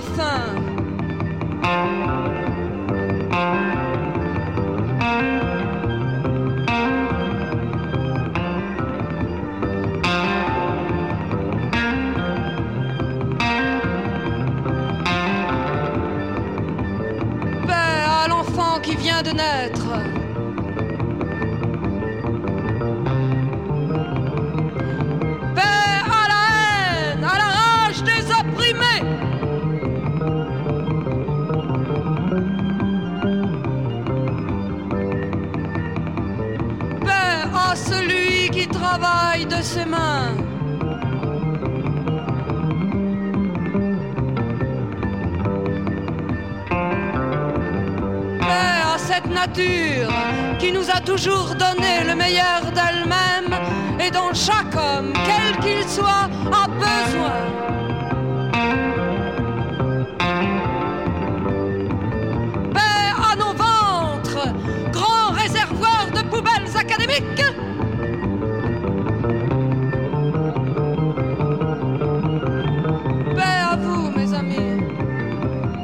awesome. Qui nous a toujours donné le meilleur d'elle-même et dont chaque homme, quel qu'il soit, a besoin. Paix à nos ventres, grands réservoirs de poubelles académiques. Paix à vous, mes amis,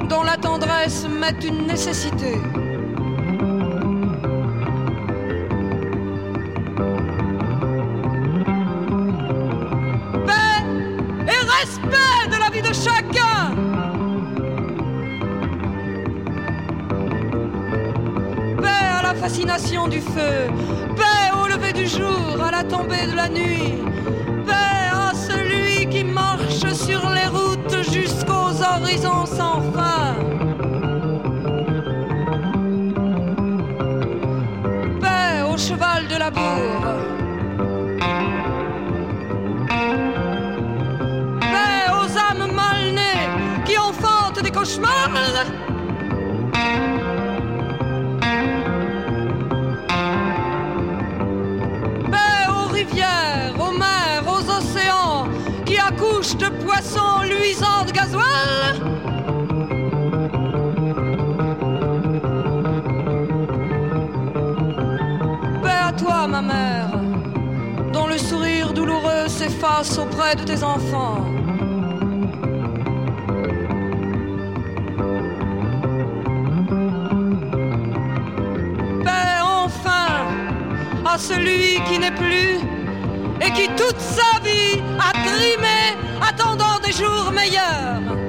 dont la tendresse m'est une nécessité. Paix au lever du jour, à la tombée de la nuit. Accouchent de poissons luisants de gasoil. Paix à toi, ma mère, dont le sourire douloureux s'efface auprès de tes enfants. Paix enfin à celui qui n'est plus et qui toute sa vie a trimé attendant des jours meilleurs.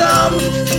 freedom.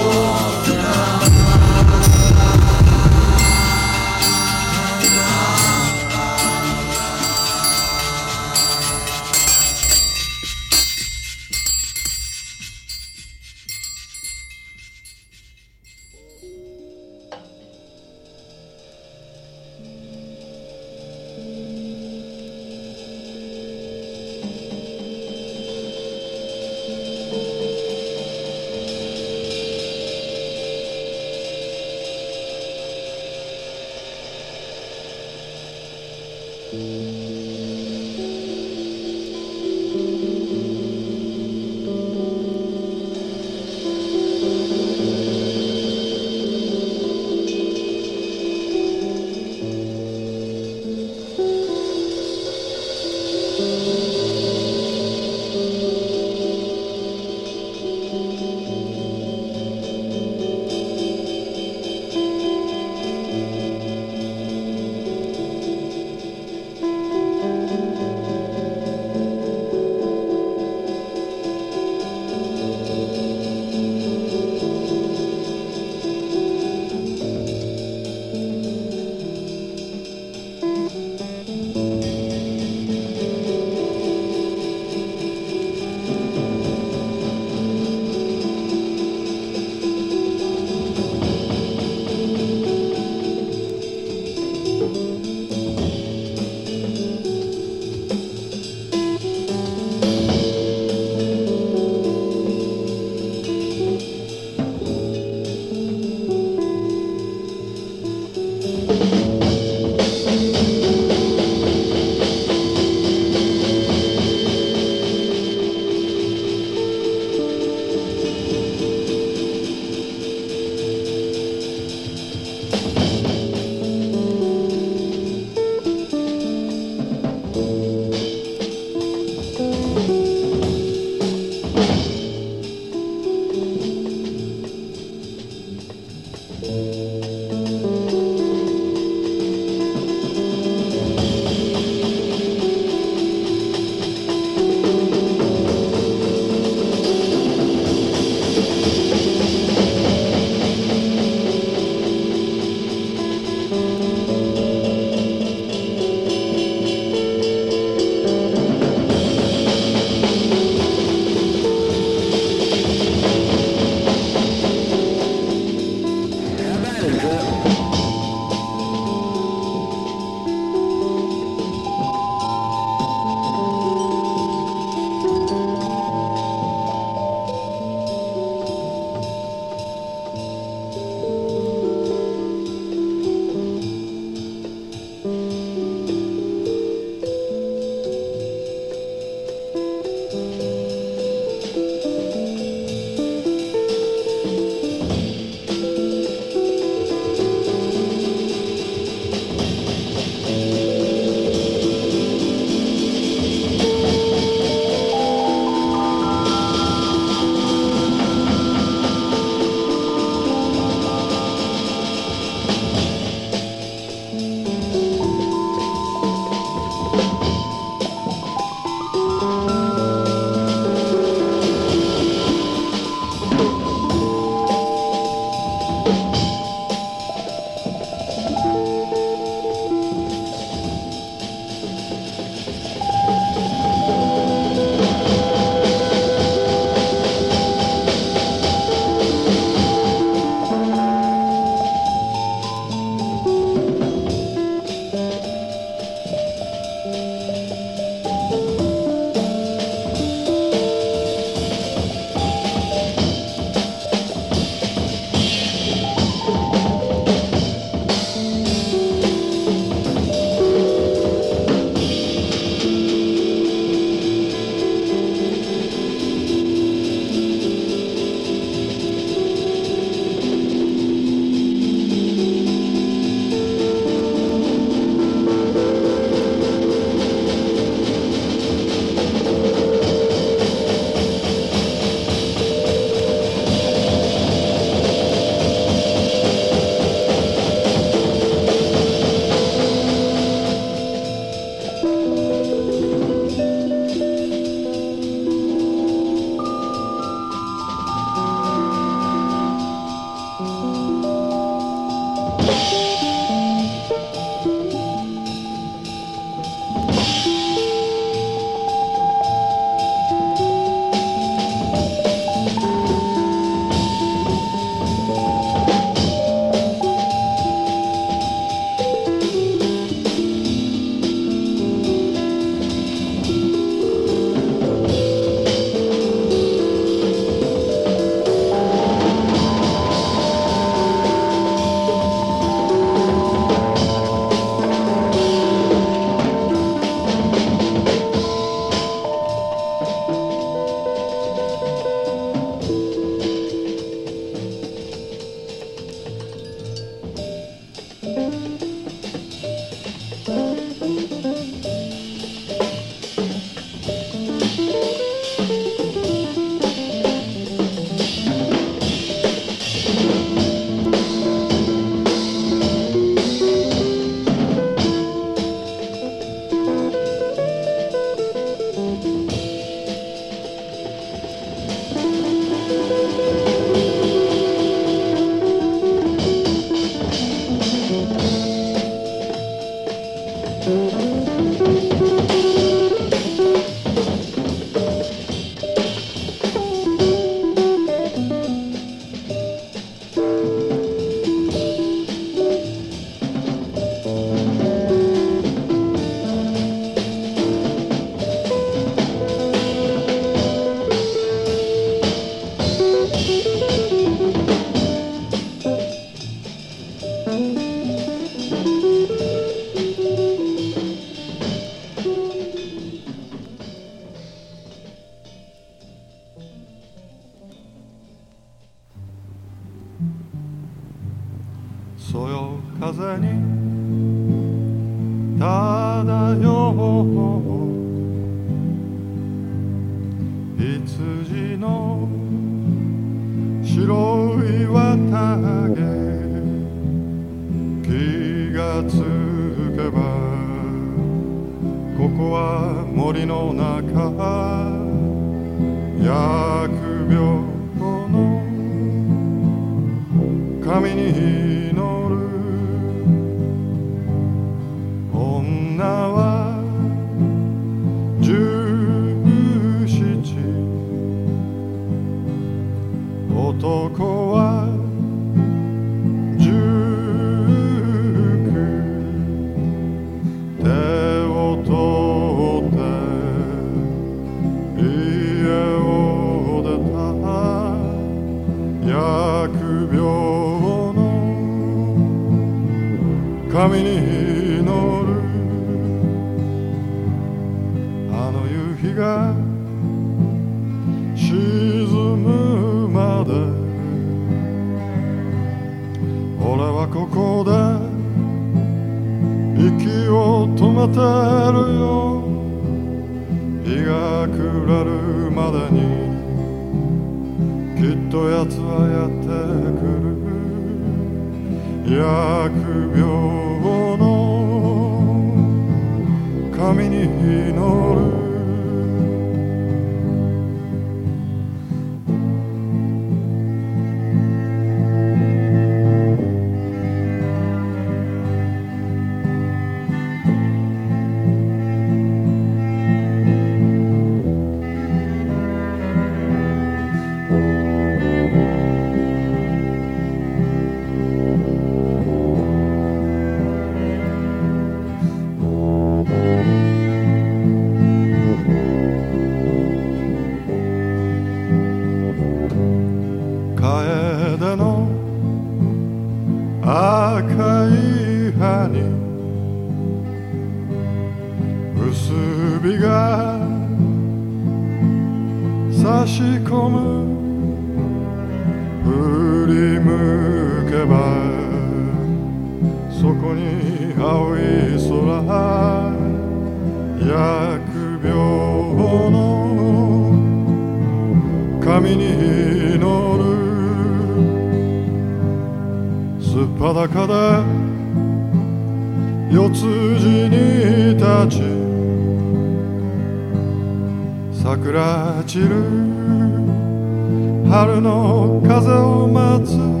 春の風を待つ。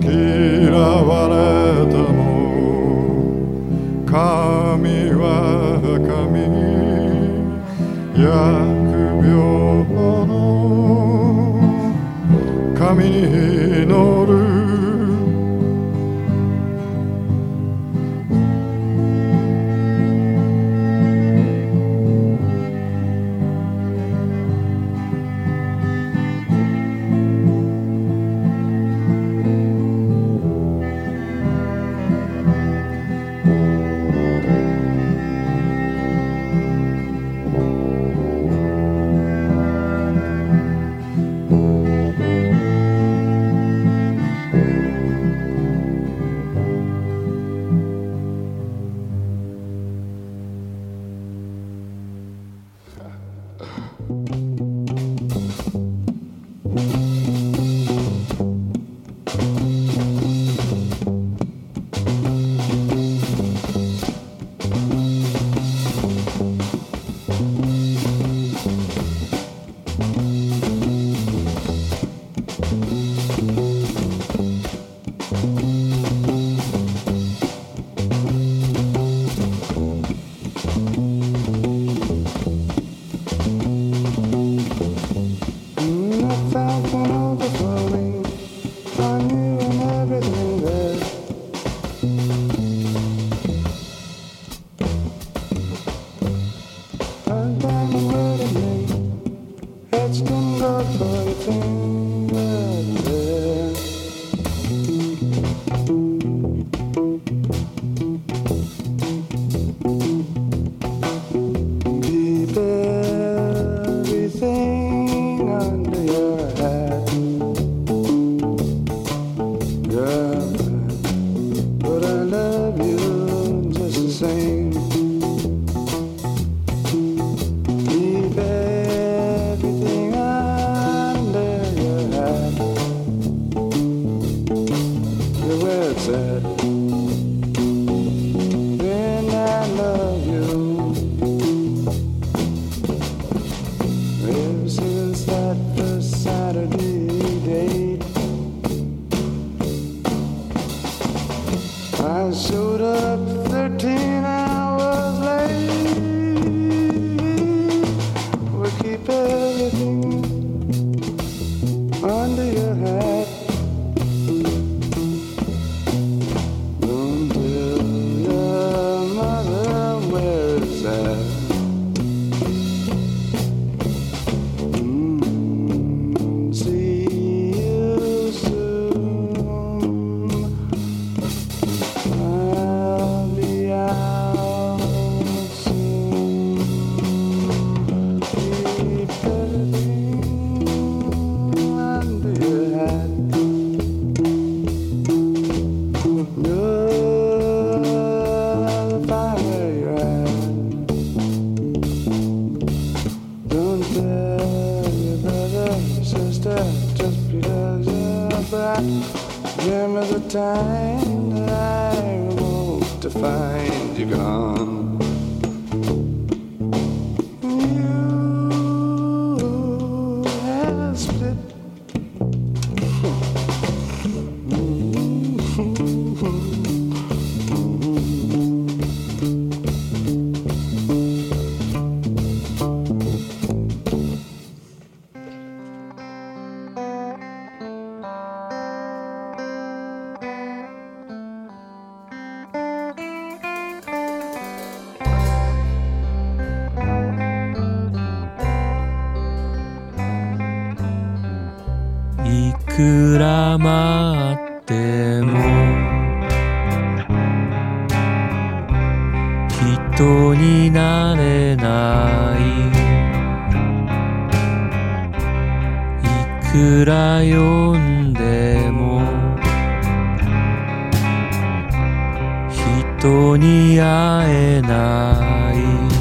嫌われても髪は髪疫病の髪に said. 人に会えない。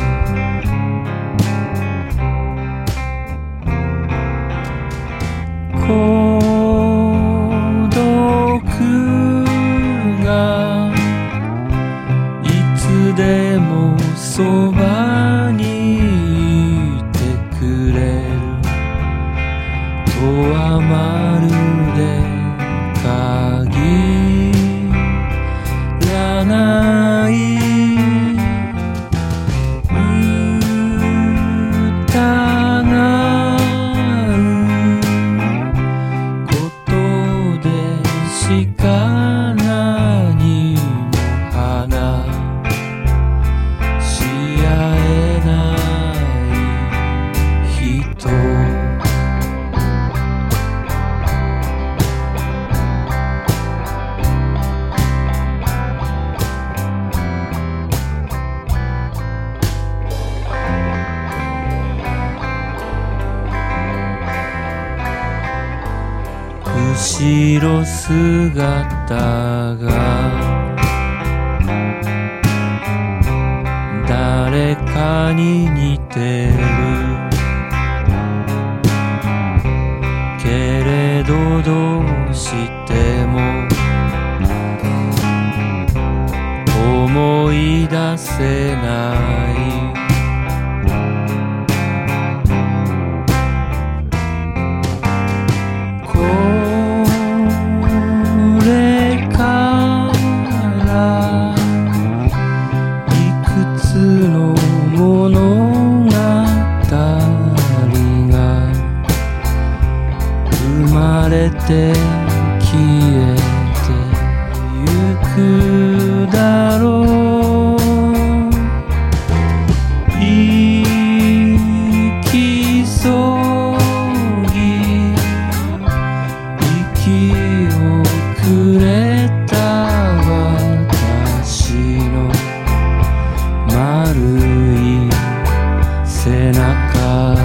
中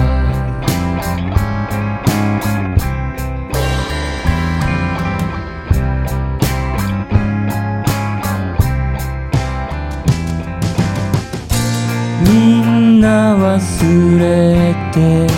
みんな忘れて